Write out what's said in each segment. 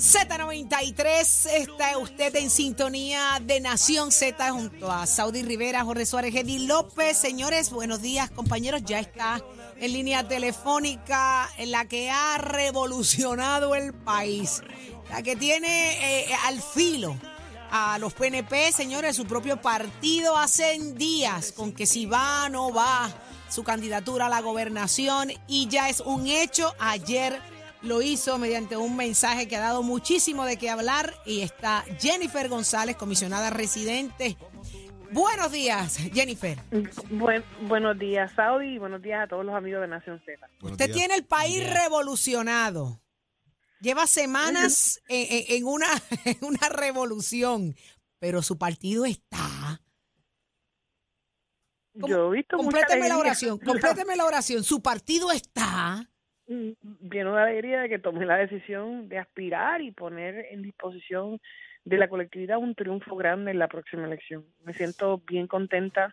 Z93, está usted en sintonía de Nación Z junto a Saudi Rivera, Jorge Suárez, Eddie López. Señores, buenos días, compañeros. Ya está en línea telefónica en la que ha revolucionado el país, la que tiene eh, al filo a los PNP, señores, su propio partido hace días con que si va o no va su candidatura a la gobernación y ya es un hecho. Ayer lo hizo mediante un mensaje que ha dado muchísimo de qué hablar y está Jennifer González, comisionada residente. Buenos días, Jennifer. Buen- buenos días, Saudi, y buenos días a todos los amigos de Nación Z. Usted tiene el país revolucionado. Lleva semanas en, en- en una, en una revolución, pero su partido está. Yo he visto mucha Compléteme la oración, compléteme la oración. Su partido está. Lleno de alegría de que tomé la decisión de aspirar y poner en disposición de la colectividad un triunfo grande en la próxima elección. Me siento bien contenta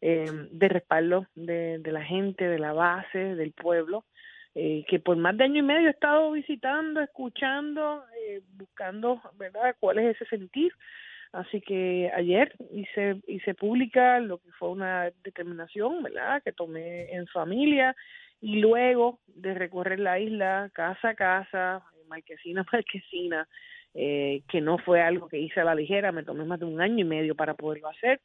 eh, de respaldo de, de la gente, de la base, del pueblo, eh, que por más de año y medio he estado visitando, escuchando, eh, buscando, ¿verdad?, cuál es ese sentir. Así que ayer hice, hice pública lo que fue una determinación, ¿verdad?, que tomé en familia y luego de recorrer la isla casa a casa, marquesina a marquesina, eh, que no fue algo que hice a la ligera, me tomé más de un año y medio para poderlo hacer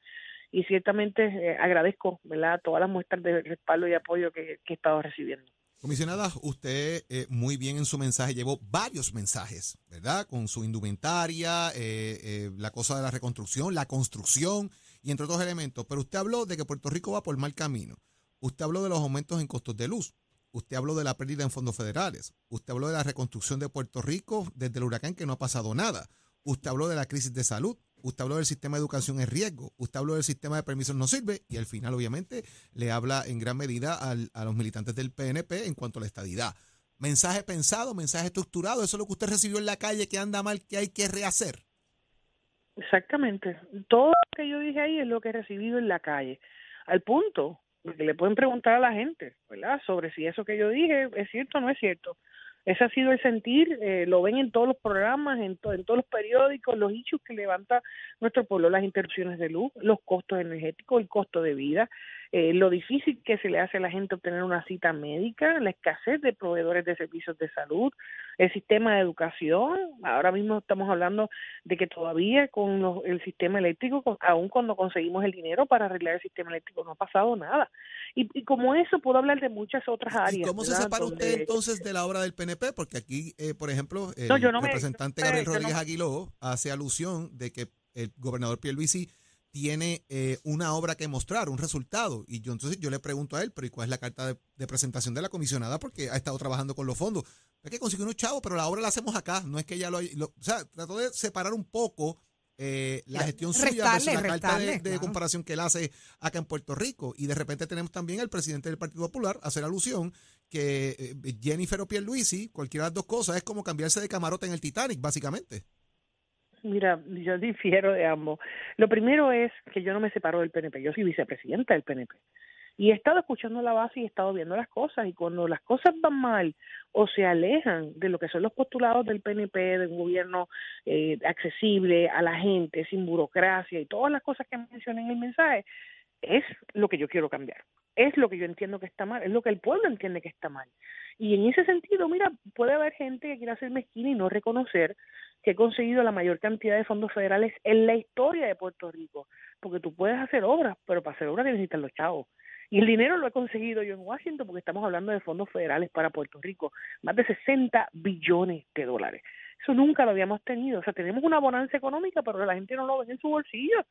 y ciertamente eh, agradezco ¿verdad? todas las muestras de respaldo y apoyo que, que he estado recibiendo. Comisionada, usted eh, muy bien en su mensaje llevó varios mensajes, ¿verdad? Con su indumentaria, eh, eh, la cosa de la reconstrucción, la construcción y entre otros elementos. Pero usted habló de que Puerto Rico va por mal camino. Usted habló de los aumentos en costos de luz. Usted habló de la pérdida en fondos federales. Usted habló de la reconstrucción de Puerto Rico desde el huracán que no ha pasado nada. Usted habló de la crisis de salud. Usted habló del sistema de educación en riesgo. Usted habló del sistema de permisos no sirve. Y al final, obviamente, le habla en gran medida al- a los militantes del PNP en cuanto a la estadidad. Mensaje pensado, mensaje estructurado. Eso es lo que usted recibió en la calle que anda mal, que hay que rehacer. Exactamente. Todo lo que yo dije ahí es lo que he recibido en la calle. Al punto, porque le pueden preguntar a la gente, ¿verdad? Sobre si eso que yo dije es cierto o no es cierto. Ese ha sido el sentir, eh, lo ven en todos los programas, en, en todos los periódicos, los issues que levanta nuestro pueblo, las interrupciones de luz, los costos energéticos, el costo de vida, eh, lo difícil que se le hace a la gente obtener una cita médica, la escasez de proveedores de servicios de salud, el sistema de educación. Ahora mismo estamos hablando de que todavía con los- el sistema eléctrico, con- aun cuando conseguimos el dinero para arreglar el sistema eléctrico, no ha pasado nada. Y, y como eso, puedo hablar de muchas otras áreas. ¿Y cómo se separa usted entonces de la obra del PNP? Porque aquí, eh, por ejemplo, el No, yo no me- representante no- Gabriel no- Rodríguez Aguiló hace alusión de que el gobernador Pierluisi tiene eh, una obra que mostrar, un resultado. Y yo entonces yo le pregunto a él, pero ¿y cuál es la carta de, de presentación de la comisionada? Porque ha estado trabajando con los fondos. Es que consiguió unos chavos, pero la obra la hacemos acá. No es que ella lo, haya- lo- O sea, trató de separar un poco eh, la gestión suya versus Restarle, la carta de, restarle, de claro. comparación que él hace acá en Puerto Rico. Y de repente tenemos también al presidente del Partido Popular hacer alusión que eh, Jennifer o Pierluisi, cualquiera de las dos cosas, es como cambiarse de camarote en el Titanic, básicamente. Mira, yo difiero de ambos. Lo primero es que yo no me separo del PNP, yo soy vicepresidenta del PNP. Y he estado escuchando la base y he estado viendo las cosas. Y cuando las cosas van mal o se alejan de lo que son los postulados del PNP, de un gobierno eh, accesible a la gente, sin burocracia y todas las cosas que mencioné en el mensaje, es lo que yo quiero cambiar. Es lo que yo entiendo que está mal, es lo que el pueblo entiende que está mal. Y en ese sentido, mira, puede haber gente que quiera ser mezquina y no reconocer que he conseguido la mayor cantidad de fondos federales en la historia de Puerto Rico. Porque tú puedes hacer obras, pero para hacer obras necesitas los chavos. Y el dinero lo he conseguido yo en Washington porque estamos hablando de fondos federales para Puerto Rico, más de 60 billones de dólares. Eso nunca lo habíamos tenido. O sea, tenemos una bonanza económica, pero la gente no lo ve en su bolsillo.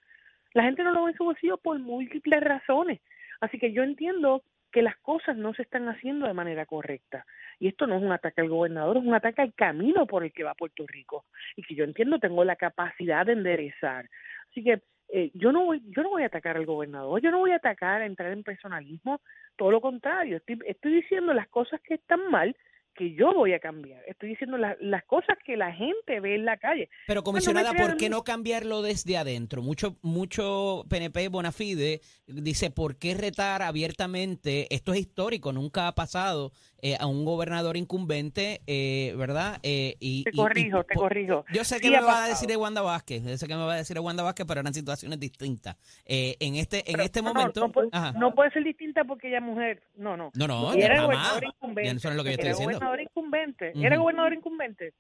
La gente no lo ve en su bolsillo por múltiples razones. Así que yo entiendo que las cosas no se están haciendo de manera correcta. Y esto no es un ataque al gobernador, es un ataque al camino por el que va Puerto Rico. Y que yo entiendo tengo la capacidad de enderezar. Así que eh, yo no voy yo no voy a atacar al gobernador, yo no voy a atacar a entrar en personalismo, todo lo contrario, estoy, estoy diciendo las cosas que están mal que yo voy a cambiar. Estoy diciendo la- las cosas que la gente ve en la calle. Pero comisionada, ¿por qué no cambiarlo desde adentro? Mucho, mucho PNP Bonafide dice, ¿por qué retar abiertamente? Esto es histórico, nunca ha pasado eh, a un gobernador incumbente, eh, ¿verdad? Eh, y, Te y- y corrijo, te corrijo. Yo sé que Sí me va a decir de Wanda Vázquez, yo sé que me va a decir de Wanda Vázquez, pero eran situaciones distintas. Eh, en este, en Pero este no, momento... no, puede, Ajá. no puede ser distinta porque ella es mujer. No, no. No, no, era jamás. gobernador incumbente. Ya eso no es lo que yo estoy era diciendo. gobernador incumbente. Era gobernador incumbente.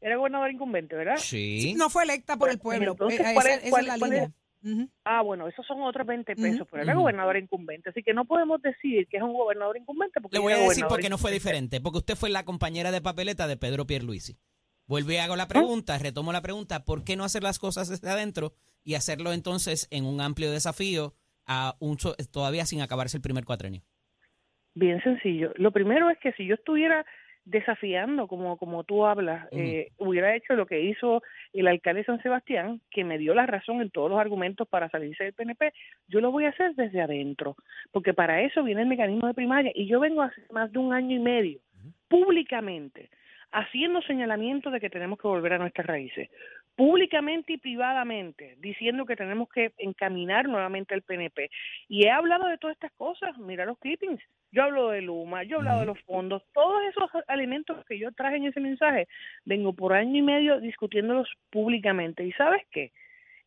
Era gobernador incumbente, ¿verdad? Sí. No fue electa por el pueblo. Entonces, Eh, ¿cuál esa, es- esa cuál- es la cuál línea. es- Ah, bueno, esos son otros 20 pesos, Ujú. pero era gobernador incumbente. Así que no podemos decir que es un gobernador incumbente porque Le voy a decir por qué no fue diferente, porque usted fue la compañera de papeleta de Pedro Pierluisi. Vuelvo y ¿Ah? hago la pregunta, retomo la pregunta, ¿por qué no hacer las cosas desde adentro y hacerlo entonces en un amplio desafío a un so- todavía sin acabarse el primer cuatrenio? Bien sencillo. Lo primero es que si yo estuviera desafiando, como, como tú hablas, eh, hubiera hecho lo que hizo el alcalde de San Sebastián, que me dio la razón en todos los argumentos para salirse del PNP, yo lo voy a hacer desde adentro, porque para eso viene el mecanismo de primaria. Y yo vengo hace más de un año y medio, públicamente, haciendo señalamientos de que tenemos que volver a nuestras raíces, públicamente y privadamente, diciendo que tenemos que encaminar nuevamente al PNP. Y he hablado de todas estas cosas, mira los clippings, yo hablo de Luma, yo he hablado de los fondos, todos esos elementos que yo traje en ese mensaje, vengo por año y medio discutiéndolos públicamente. ¿Y sabes qué?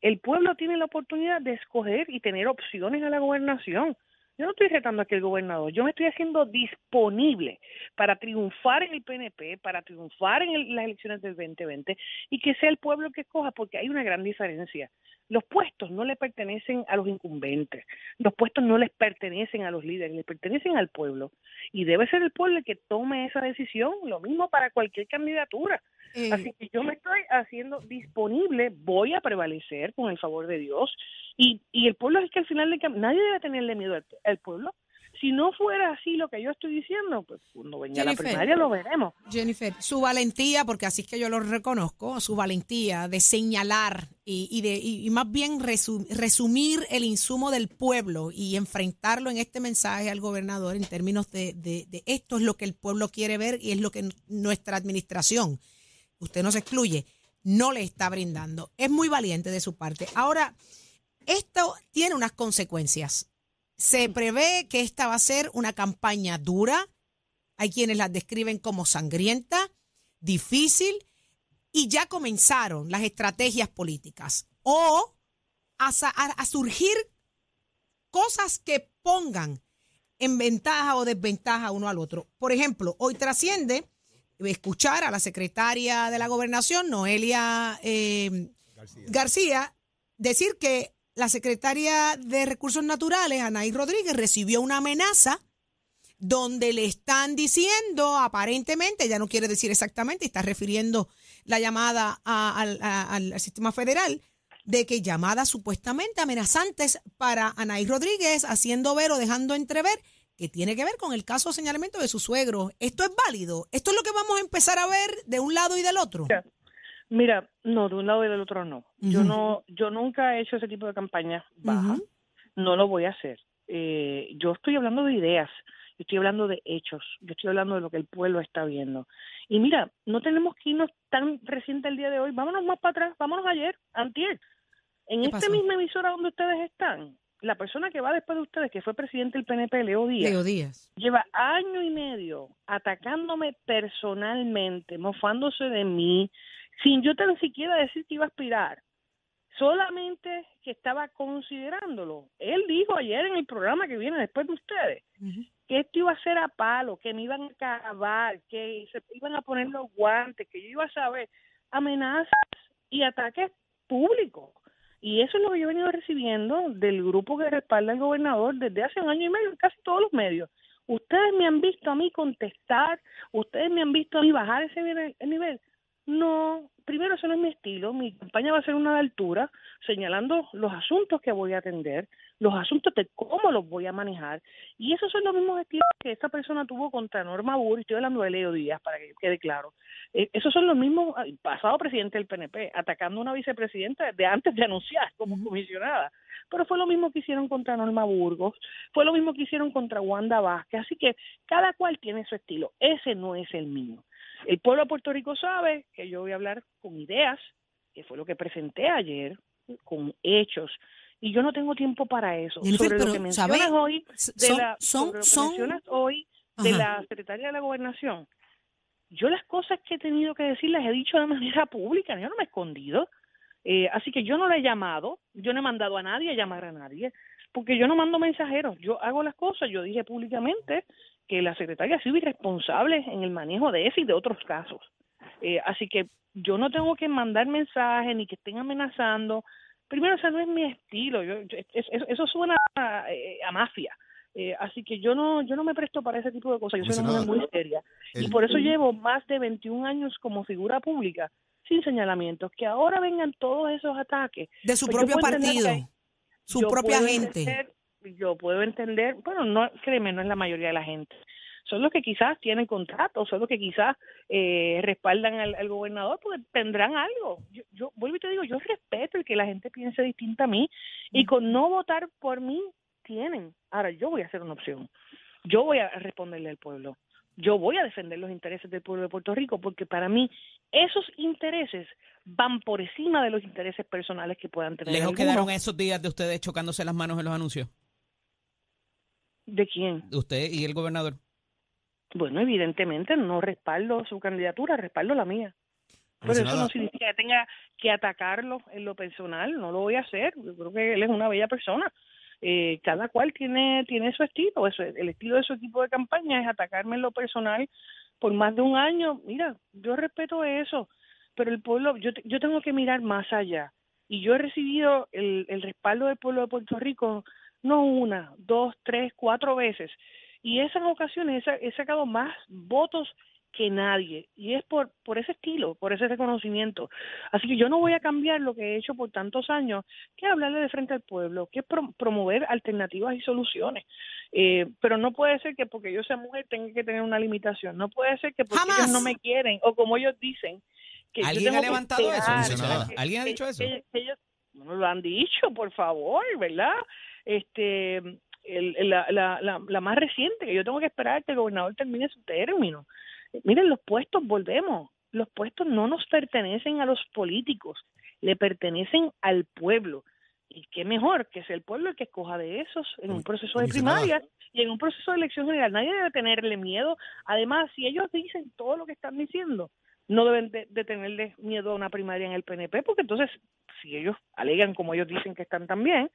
El pueblo tiene la oportunidad de escoger y tener opciones a la gobernación. Yo no estoy retando aquí al gobernador, yo me estoy haciendo disponible para triunfar en el PNP, para triunfar en el- las elecciones del 2020 y que sea el pueblo que escoja, porque hay una gran diferencia. Los puestos no le pertenecen a los incumbentes, los puestos no les pertenecen a los líderes, les pertenecen al pueblo. Y debe ser el pueblo el que tome esa decisión, lo mismo para cualquier candidatura. Eh, Así que yo me estoy haciendo disponible, voy a prevalecer con el favor de Dios. Y, y el pueblo es que al final nadie debe tenerle miedo al, al pueblo. Si no fuera así lo que yo estoy diciendo, pues cuando venga la Jennifer. primaria lo veremos. Jennifer, su valentía, porque así es que yo lo reconozco, su valentía de señalar y, y de, y, más bien resu- resumir el insumo del pueblo y enfrentarlo en este mensaje al gobernador en términos de, de- de esto es lo que el pueblo quiere ver y es lo que nuestra administración, usted no se excluye, no le está brindando. Es muy valiente de su parte. Ahora, esto tiene unas consecuencias. Se prevé que esta va a ser una campaña dura, hay quienes las describen como sangrienta, difícil, y ya comenzaron las estrategias políticas. O a, sa- a- a surgir cosas que pongan en ventaja o desventaja uno al otro. Por ejemplo, hoy trasciende escuchar a la secretaria de la gobernación, Noelia eh, García, decir que la secretaria de Recursos Naturales, Anaí Rodríguez, recibió una amenaza donde le están diciendo, aparentemente, ya no quiere decir exactamente, está refiriendo la llamada al, sistema federal, de que llamadas supuestamente amenazantes para Anaí Rodríguez, haciendo ver o dejando entrever que tiene que ver con el caso de señalamiento de su suegro. ¿Esto es válido? ¿Esto es lo que vamos a empezar a ver de un lado y del otro? Mira, no, de un lado y del otro no. Yo no, yo nunca he hecho ese tipo de campaña. No lo voy a hacer. Eh, yo estoy hablando de ideas, yo estoy hablando de hechos, yo estoy hablando de lo que el pueblo está viendo. Y mira, no tenemos que irnos tan reciente el día de hoy. Vámonos más para atrás, vámonos ayer, antier. En ¿Qué esta pasó? misma emisora donde ustedes están, la persona que va después de ustedes, que fue presidente del PNP, Leo Díaz, Leo Díaz. lleva año y medio atacándome personalmente, mofándose de mí, sin yo tan siquiera decir que iba a aspirar, solamente que estaba considerándolo. Él dijo ayer en el programa que viene después de ustedes que esto iba a ser a palo, que me iban a acabar, que se iban a poner los guantes, que yo iba a saber amenazas y ataques públicos. Y eso es lo que yo he venido recibiendo del grupo que respalda al gobernador desde hace un año y medio en casi todos los medios. Ustedes me han visto a mí contestar, ustedes me han visto a mí bajar ese nivel- el nivel. No, primero eso no es mi estilo. Mi campaña va a ser una de altura, señalando los asuntos que voy a atender, los asuntos de cómo los voy a manejar. Y esos son los mismos estilos que esta persona tuvo contra Norma Burr, estoy hablando de Leo Díaz, para que quede claro. Eh, esos son los mismos, ah, pasado presidente del PNP, atacando a una vicepresidenta de antes de anunciar como comisionada. Pero fue lo mismo que hicieron contra Norma Burgos, fue lo mismo que hicieron contra Wanda Vázquez. Así que cada cual tiene su estilo. Ese no es el mío. El pueblo de Puerto Rico sabe que yo voy a hablar con ideas, que fue lo que presenté ayer, con hechos. Y yo no tengo tiempo para eso. Sobre lo pero, que mencionas ¿sabe? hoy, de Son- la, son- sobre lo que son- mencionas hoy de Ajá. la secretaria de la gobernación, yo las cosas que he tenido que decir las he dicho de manera pública, yo no me he escondido. Eh, así que yo no le he llamado, yo no he mandado a nadie a llamar a nadie, porque yo no mando mensajeros, yo hago las cosas, yo dije públicamente que la secretaria ha sido irresponsable en el manejo de ese y de otros casos. Eh, así que yo no tengo que mandar mensajes ni que estén amenazando. Primero, ese no es mi estilo, yo, yo- es- es- eso suena a, eh, a mafia. Eh, así que yo no yo no me presto para ese tipo de cosas, yo soy una mujer muy seria. Y por eso llevo más de 21 años como figura pública sin señalamientos. Que ahora vengan todos esos ataques. De su Pues propio partido, hay- su propia gente. Yo puedo entender, bueno, no, créeme, no es la mayoría de la gente. Son los que quizás tienen contratos, son los que quizás eh, respaldan al, al gobernador, porque tendrán algo. Yo, yo vuelvo y te digo, yo respeto el que la gente piense distinta a mí y con no votar por mí tienen. Ahora yo voy a hacer una opción. Yo voy a responderle al pueblo. Yo voy a defender los intereses del pueblo de Puerto Rico porque para mí esos intereses van por encima de los intereses personales que puedan tener. Lejos algunos. quedaron esos días de ustedes chocándose las manos en los anuncios. ¿De quién? De usted y el gobernador. Bueno, evidentemente no respaldo su candidatura, respaldo la mía. Pero eso no significa que tenga que atacarlo en lo personal, no lo voy a hacer. Yo creo que él es una bella persona. Eh, cada cual tiene tiene su estilo, eso, el estilo de su equipo de campaña es atacarme en lo personal por más de un año. Mira, yo respeto eso, pero el pueblo, yo, yo tengo que mirar más allá. Y yo he recibido el, el respaldo del pueblo de Puerto Rico no una, dos, tres, cuatro veces. Y esas ocasiones he, sa- he sacado más votos que nadie. Y es por, por ese estilo, por ese reconocimiento. Así que yo no voy a cambiar lo que he hecho por tantos años, que es hablarle de frente al pueblo, que es pro- promover alternativas y soluciones. Eh, pero no puede ser que porque yo sea mujer tenga que tener una limitación. No puede ser que porque Jamás. ellos no me quieren o como ellos dicen. Que yo ¿Alguien tengo ha que levantado eso, que- ¿Alguien ha dicho eso? que- que ellos no lo han dicho, por favor, ¿verdad? Este, el- la, la, la, la más reciente, que yo tengo que esperar que el gobernador termine su término. Miren, los puestos, volvemos. Los puestos no nos pertenecen a los políticos, le pertenecen al pueblo. Y qué mejor que sea el pueblo el que escoja de esos en un proceso de primaria y en un proceso de elección general. Nadie debe tenerle miedo. Además, si ellos dicen todo lo que están diciendo, no deben de, de tenerle miedo a una primaria en el PNP, porque entonces, si ellos alegan como ellos dicen que están también,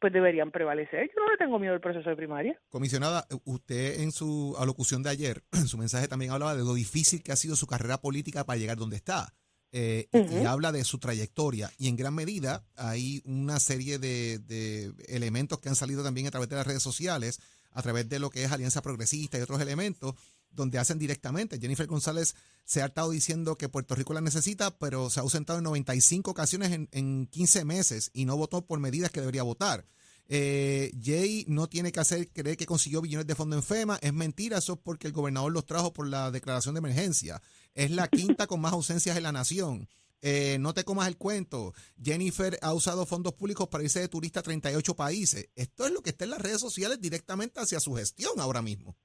pues deberían prevalecer. Yo no le tengo miedo al proceso de primaria. Comisionada, usted en su alocución de ayer, en su mensaje también hablaba de lo difícil que ha sido su carrera política para llegar donde está. Eh, y- habla de su trayectoria. Y en gran medida hay una serie de, de elementos que han salido también a través de las redes sociales, a través de lo que es Alianza Progresista y otros elementos, donde hacen directamente. Jennifer González se ha estado diciendo que Puerto Rico la necesita, pero se ha ausentado en 95 ocasiones en, en 15 meses y no votó por medidas que debería votar. Eh, Jay no tiene que hacer creer que consiguió billones de fondo en FEMA. Es mentira, eso es porque el gobernador los trajo por la declaración de emergencia. Es la quinta con más ausencias en la nación. Eh, no te comas el cuento. Jennifer ha usado fondos públicos para irse de turista a 38 países. Esto es lo que está en las redes sociales directamente hacia su gestión ahora mismo.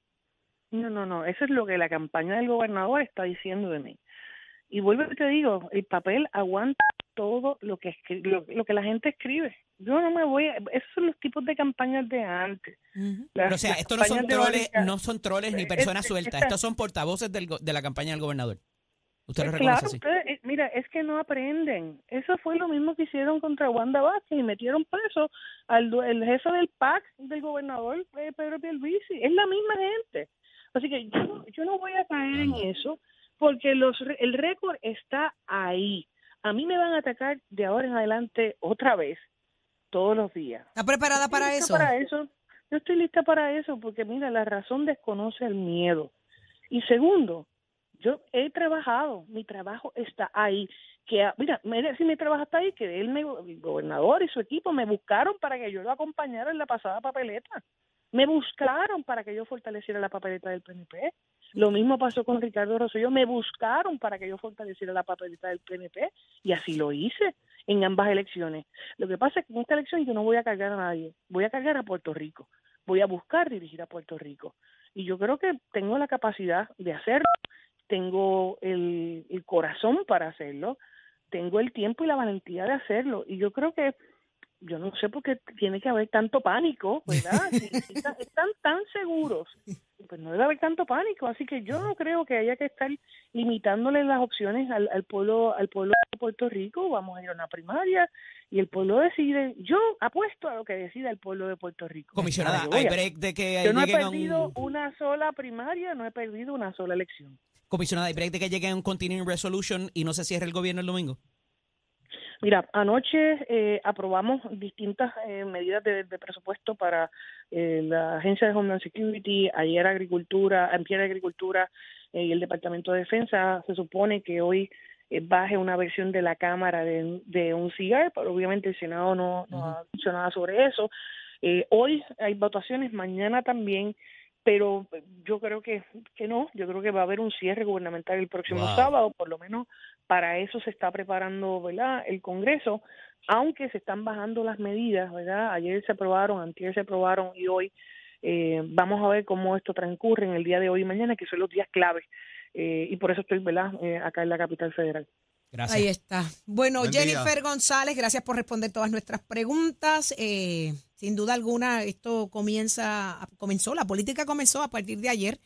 No, no, no. Eso es lo que la campaña del gobernador está diciendo de mí. Y vuelvo y te digo, el papel aguanta todo lo que lo, lo que la gente escribe. Yo no me voy a... Esos son los tipos de campañas de antes. Pero, o sea, estos no son troles, no son troles ni personas sueltas. esta- Estos son portavoces del de la campaña del gobernador. Usted lo Pues reconoce claro, así. ustedes, eh, mira, es que no aprenden. Eso fue lo mismo que hicieron contra Wanda Vázquez y metieron preso al el jefe del PAC del gobernador eh, Pedro Pierluisi. Es la misma gente. Así que yo, no- yo no voy a caer en eso porque los el récord está ahí. A mí me van a atacar de ahora en adelante otra vez, todos los días. ¿Está preparada para eso? Para eso. Yo estoy lista para eso porque, mira, la razón desconoce el miedo. Y segundo, Yo he trabajado, mi trabajo está ahí. Que, ah, mira, mira, si mi trabajo está ahí, que él, me, el gobernador y su equipo me buscaron para que yo lo acompañara en la pasada papeleta. Me buscaron para que yo fortaleciera la papeleta del PNP. Lo mismo pasó con Ricardo Rosselló. Me buscaron para que yo fortaleciera la papeleta del PNP y así lo hice en ambas elecciones. Lo que pasa es que en esta elección yo no voy a cargar a nadie, voy a cargar a Puerto Rico. Voy a buscar dirigir a Puerto Rico. Y yo creo que tengo la capacidad de hacerlo, tengo el, el corazón para hacerlo, tengo el tiempo y la valentía de hacerlo. Y yo creo que yo no sé por qué tiene que haber tanto pánico, ¿verdad? Están, están tan seguros, pues no debe haber tanto pánico. Así que yo no creo que haya que estar limitándole las opciones al, al pueblo al pueblo de Puerto Rico. Vamos a ir a una primaria y el pueblo decide. Yo apuesto a lo que decida el pueblo de Puerto Rico. Comisionada, hay a- break de que Yo no he perdido un... una sola primaria, no he perdido una sola elección. Comisionada, hay break de que lleguen a un continuing resolution y no se cierre el gobierno el domingo. Mira, anoche eh, aprobamos distintas eh, medidas de, de presupuesto para eh, la Agencia de Homeland Security, ayer Agricultura, ayer Agricultura eh, y el Departamento de Defensa. Se supone que hoy eh, baje una versión de la Cámara de, de un CIGAR, pero obviamente el Senado no, no ha dicho nada sobre eso. Eh, hoy hay votaciones, mañana también, pero yo creo que, que no, yo creo que va a haber un cierre gubernamental el próximo Wow. sábado, por lo menos para eso se está preparando, ¿verdad? El Congreso, aunque se están bajando las medidas, ¿verdad? Ayer se aprobaron, antier se aprobaron y hoy eh, vamos a ver cómo esto transcurre en el día de hoy y mañana, que son los días claves. Eh, y por eso estoy, ¿verdad? Eh, acá en la capital federal. Gracias. Ahí está. Bueno, Buen día. Jennifer González, gracias por responder todas nuestras preguntas. Eh, sin duda alguna, esto comienza, comenzó, la política comenzó a partir de ayer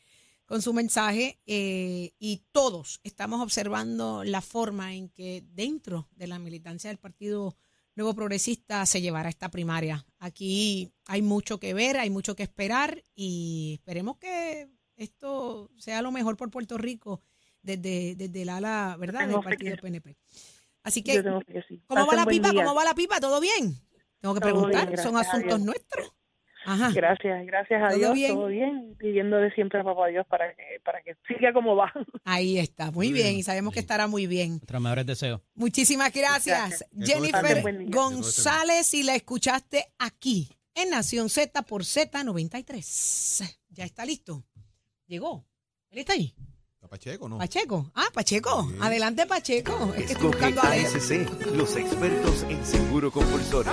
con su mensaje eh, y todos estamos observando la forma en que dentro de la militancia del Partido Nuevo Progresista se llevará esta primaria. Aquí hay mucho que ver, hay mucho que esperar y esperemos que esto sea lo mejor por Puerto Rico desde, desde el ala, ¿verdad?, del partido PNP. Así que. ¿cómo va la pipa? día. ¿Cómo va la pipa? ¿Todo bien? Tengo que Todo bien, preguntar, son asuntos nuestros. Ajá. Gracias, gracias a ¿Todo Dios, bien? todo bien, pidiendo de siempre a papá Dios para que, para que siga como va. Ahí está, muy Muy bien, bien. y sabemos que estará muy bien. Nuestros mejores deseos. Muchísimas gracias, Gracias. Jennifer. González, y la escuchaste aquí en Nación Z por Z93. Ya está listo. Llegó. ¿Él está ahí? ¿Está Pacheco no? Pacheco. Ah, Pacheco. Sí. Adelante, Pacheco. Es que estoy Escoge buscando a él. ASC, los expertos en seguro compulsorio.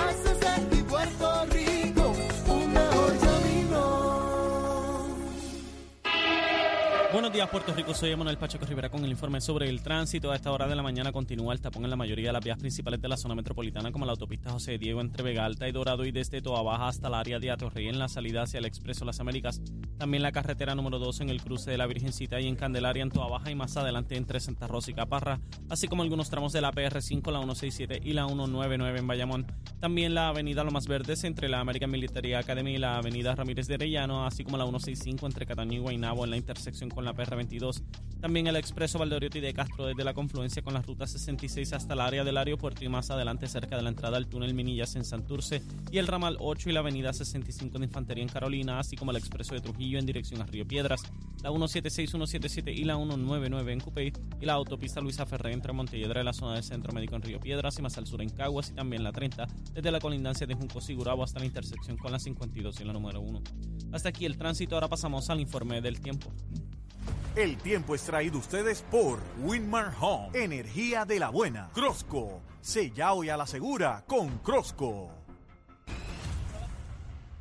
Buenos días, Puerto Rico. Soy Emanuel Pacheco Rivera con el informe sobre el tránsito. A esta hora de la mañana continúa el tapón en la mayoría de las vías principales de la zona metropolitana, como la autopista José Diego entre Vega Alta y Dorado y desde Toa Baja hasta el área de Atorrey en la salida hacia el Expreso Las Américas. También la carretera número 2 en el cruce de la Virgencita y en Candelaria en Toa Baja y más adelante entre Santa Rosa y Caparra, así como algunos tramos de la PR5, la 167 y la 199 en Bayamón. También la avenida Lomas Verdes entre la American Military Academy y la avenida Ramírez de Arellano, así como la 165 entre Cataño y Guaynabo en la intersección con la PR22. También el expreso Valdoriotti de Castro desde la confluencia con la ruta 66 hasta el área del aeropuerto y más adelante cerca de la entrada al túnel Minillas en Santurce y el ramal 8 y la avenida 65 de Infantería en Carolina, así como el expreso de Trujillo en dirección a Río Piedras, la 176, 177 y la 199 en Cupey y la autopista Luisa Ferré entre Montelledra y la zona del Centro Médico en Río Piedras y más al sur en Caguas y también la 30 desde la colindancia de Junco Sigurabo hasta la intersección con la 52 y la número 1. Hasta aquí el tránsito, ahora pasamos al informe del tiempo. El tiempo es traído ustedes por Winmar Home, energía de la buena. Crosco, sella hoy a la segura con Crosco.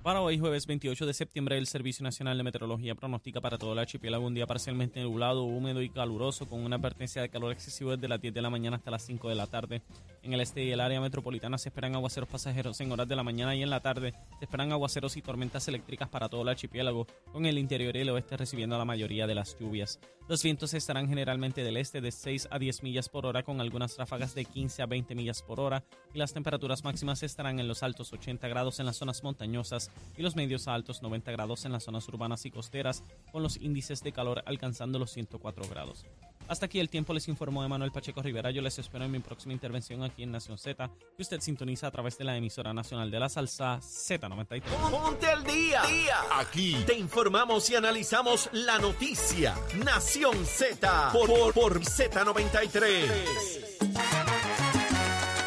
Para hoy, jueves 28 de septiembre, el Servicio Nacional de Meteorología pronostica para todo el archipiélago un día parcialmente nublado, húmedo y caluroso, con una advertencia de calor excesivo desde las 10 de la mañana hasta las 5 de la tarde. En el este y el área metropolitana se esperan aguaceros pasajeros en horas de la mañana y en la tarde. Se esperan aguaceros y tormentas eléctricas para todo el archipiélago, con el interior y el oeste recibiendo la mayoría de las lluvias. Los vientos estarán generalmente del este de 6 a 10 millas por hora, con algunas ráfagas de 15 a 20 millas por hora, y las temperaturas máximas estarán en los altos 80 grados en las zonas montañosas y los medios a altos 90 grados en las zonas urbanas y costeras, con los índices de calor alcanzando los 104 grados. Hasta aquí el tiempo les informó Emanuel Pacheco Rivera. Yo les espero en mi próxima intervención aquí en Nación Z, que usted sintoniza a través de la emisora nacional de la salsa Z93. Ponte al día. Aquí te informamos y analizamos la noticia. Nación Z por, por, por Z93.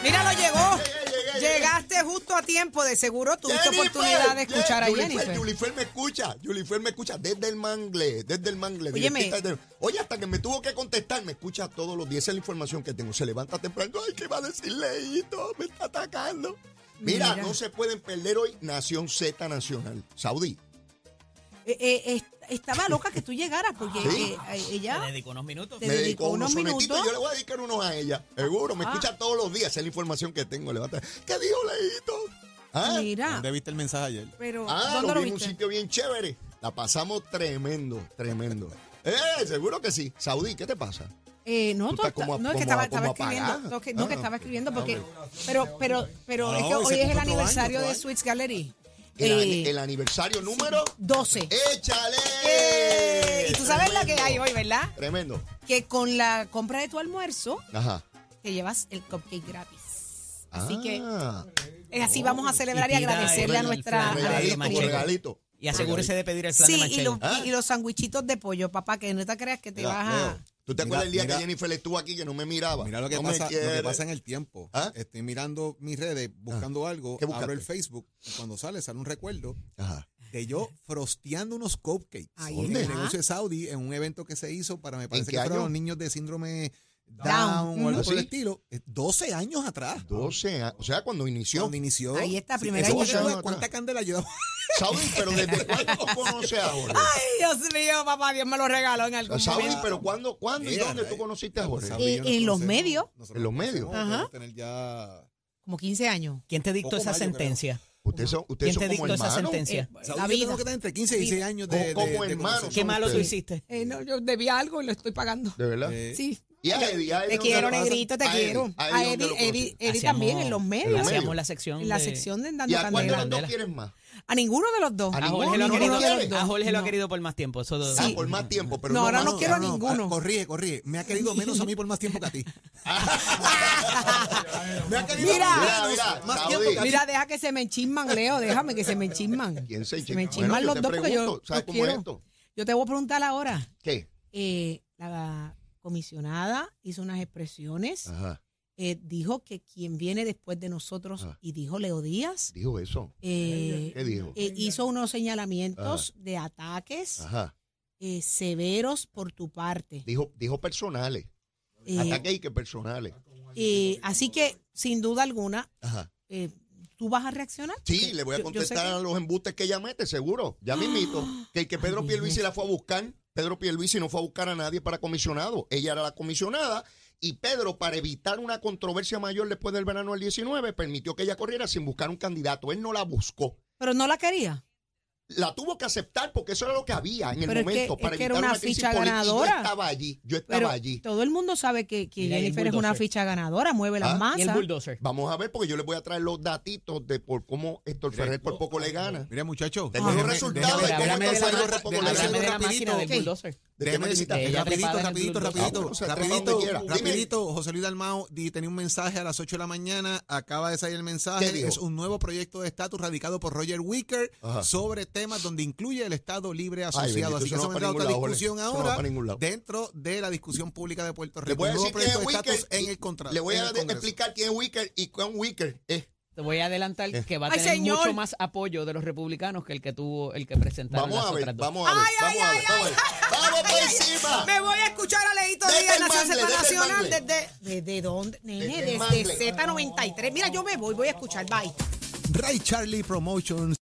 Míralo, llegó. Llegaste justo a tiempo, de seguro tuviste oportunidad de escuchar a Jennifer. Julifer me escucha, Julifer me escucha desde el mangle, desde el mangle. Oye, hasta que me tuvo que contestar, me escucha todos los días. Esa es la información que tengo. Se levanta temprano. Ay, ¿qué va a decir Leito? Me está atacando. Mira, Mira. no se pueden perder hoy Nación Z Nacional. Saudí. Eh, eh, estaba loca que tú llegaras porque Sí. eh, ella Le dedico unos minutos. te me dedicó dedicó unos unos minutos. Yo le voy a dedicar unos a ella. Seguro, me Ah. escucha todos los días. Esa es la información que tengo. Levanta. ¿Qué dijo Leito? ¿Ah? Mira, ¿Dónde viste el mensaje ayer? pero Ah, ¿dónde lo lo vi en un sitio bien chévere. La pasamos tremendo, tremendo. Eh, seguro que sí. Saudí, ¿qué te pasa? Eh, no, Tú tú estás estás- como- no es que estaba, escribiendo, no, que, no, que Ah. estaba escribiendo porque, pero, pero, pero No, es que hoy es el aniversario año, de Sweets Gallery. El, Eh, el aniversario número 12. ¡Échale! Eh, y tú sabes la que Tremendo. hay hoy, ¿verdad? Tremendo. Que con la compra de tu almuerzo Ajá. te llevas el cupcake gratis. Así que Ah, es así vamos a celebrar y, agradecerle a nuestra... regalito, regalito. Y asegúrese de pedir el flan Sí, de y, manchego. los- y- y los sandwichitos de pollo, papá, que no te creas que te Mira, vas a... Leo, ¿Tú te acuerdas el día mira. que Jennifer estuvo aquí que no me miraba? Mira lo que, No pasa, lo que quiere. pasa en el tiempo. ¿Ah? Estoy mirando mis redes, buscando algo, abro el Facebook y cuando sale, sale un recuerdo Ajá. de yo frosteando unos cupcakes Ahí en ¿Dónde? el negocio de Saudi en un evento que se hizo para, me parece que fueron los niños de síndrome Down. Down, o algo ¿Ah, por el sí? estilo. Eh, 12 años atrás. 12 años. O sea, cuando inició. Cuando inició. Ahí está, primera edición. ayuda. ¿Cuánta candela pero ¿desde cuándo conoces a Jorge? Ay, Dios mío, papá, Dios me lo regaló en algún Saudi, momento. pero ¿cuándo, cuándo y dónde tú eh, conociste a Jorge? Eh, en los medios. En los medios. Ajá. tener ya... Como 15 años. ¿Quién te dictó esa creo. sentencia? Ustedes son, ustedes ¿Quién te son como dictó esa sentencia? Eh, la yo vida. tenemos que tener entre 15 y 16 años de, Como de- de hermanos. conocernos. ¿Qué malo tú hiciste? Eh, no, yo debía algo y lo estoy pagando. ¿De verdad? Eh, Sí. Y a Eddie, a Eddie Te ¿dónde quiero, lo negrito, te A Eddie, quiero. a Eddie, A ¿dónde Eddie, lo Eddie, conociste? Eddie Hacíamos- también en los medios. medios. Hacíamos la sección En la de- sección de ¿Y Dando a cuál de Candela. los dos quieres más? A ninguno de los dos. A A Jorge lo ha ninguno querido, a Jorge lo ha No. querido por más tiempo. Eso Ah, por más tiempo, pero No, no, ahora más. no quiero a ninguno. ah, corrige, corrige. Me ha querido menos a mí por más tiempo que a ti. Me ha querido Mira. menos, Mira, más Saudi. tiempo que a ti. Mira, deja que se me enchisman, Leo. Déjame que se me enchisman. ¿Quién se Se me enchisma? enchisman Bueno, yo los te dos porque yo pregunto, ¿sabes los cómo es quiero. esto? Yo te voy a preguntar ahora. ¿Qué? Eh, la comisionada hizo unas expresiones. Ajá, eh, dijo que quien viene después de nosotros, Ajá. y dijo Leo Díaz, dijo eso. eh, ¿Qué dijo? eh, hizo unos señalamientos de ataques severos por tu parte. Dijo, dijo personales. Eh, Ataque y que personales. así que, sin duda alguna, ¿tú vas a reaccionar? Sí, le voy a yo- yo sé contestar a los embustes que ella mete, seguro. Ya mismito. Que el que Pedro Ay, Pierluisi la fue a buscar. Pedro Pierluisi no fue a buscar a nadie para comisionado. Ella era la comisionada. Y Pedro, para evitar una controversia mayor después del verano del 19, permitió que ella corriera sin buscar un candidato. Él no la buscó. Pero no la quería. La tuvo que aceptar porque eso era lo que había en el Pero es que- momento es para que era una ficha ganadora. Yo estaba allí. Yo estaba Pero allí. todo el mundo sabe que, que Jennifer es una ficha ganadora, mueve las Ah, masas. Y el bulldozer. Vamos a ver porque yo les voy a traer los datitos de por cómo Héctor Ferrer por poco le gana. Mira, muchachos. Tengo los resultados de cómo Héctor Ferrer por poco le gana. De rapidito. ella rapidito, rapidito, rapidito. Ah, rapidito. José Luis Dalmao tenía un mensaje a las 8 de la mañana, acaba de salir el ¿Qué mensaje, es un nuevo proyecto de estatus radicado por Roger Wicker Ajá. sobre temas donde incluye el Estado Libre Ay, asociado. bendito, Así que no va vendrá para otra lado, discusión no ahora lado. dentro de la discusión pública de Puerto Le Rico. voy a decir quién proyecto es de estatus Wicker. en el contrato. Le voy a explicar quién es Wicker y cuán Wicker es. Te voy a adelantar que va a Ay, tener señor. mucho más apoyo de los republicanos que el que tuvo el que presentaron Vamos las a ver, otras dos. vamos a ver, vamos a ver, vamos a ver. ¡Vamos por encima! Me voy a escuchar a Leito Díaz, Nación mangle, Z desde el Nacional, desde, ¿desde dónde? Nene, Desde desde mangle. Z93. Mira, yo me voy, voy a escuchar, bye. Ray Charlie Promotions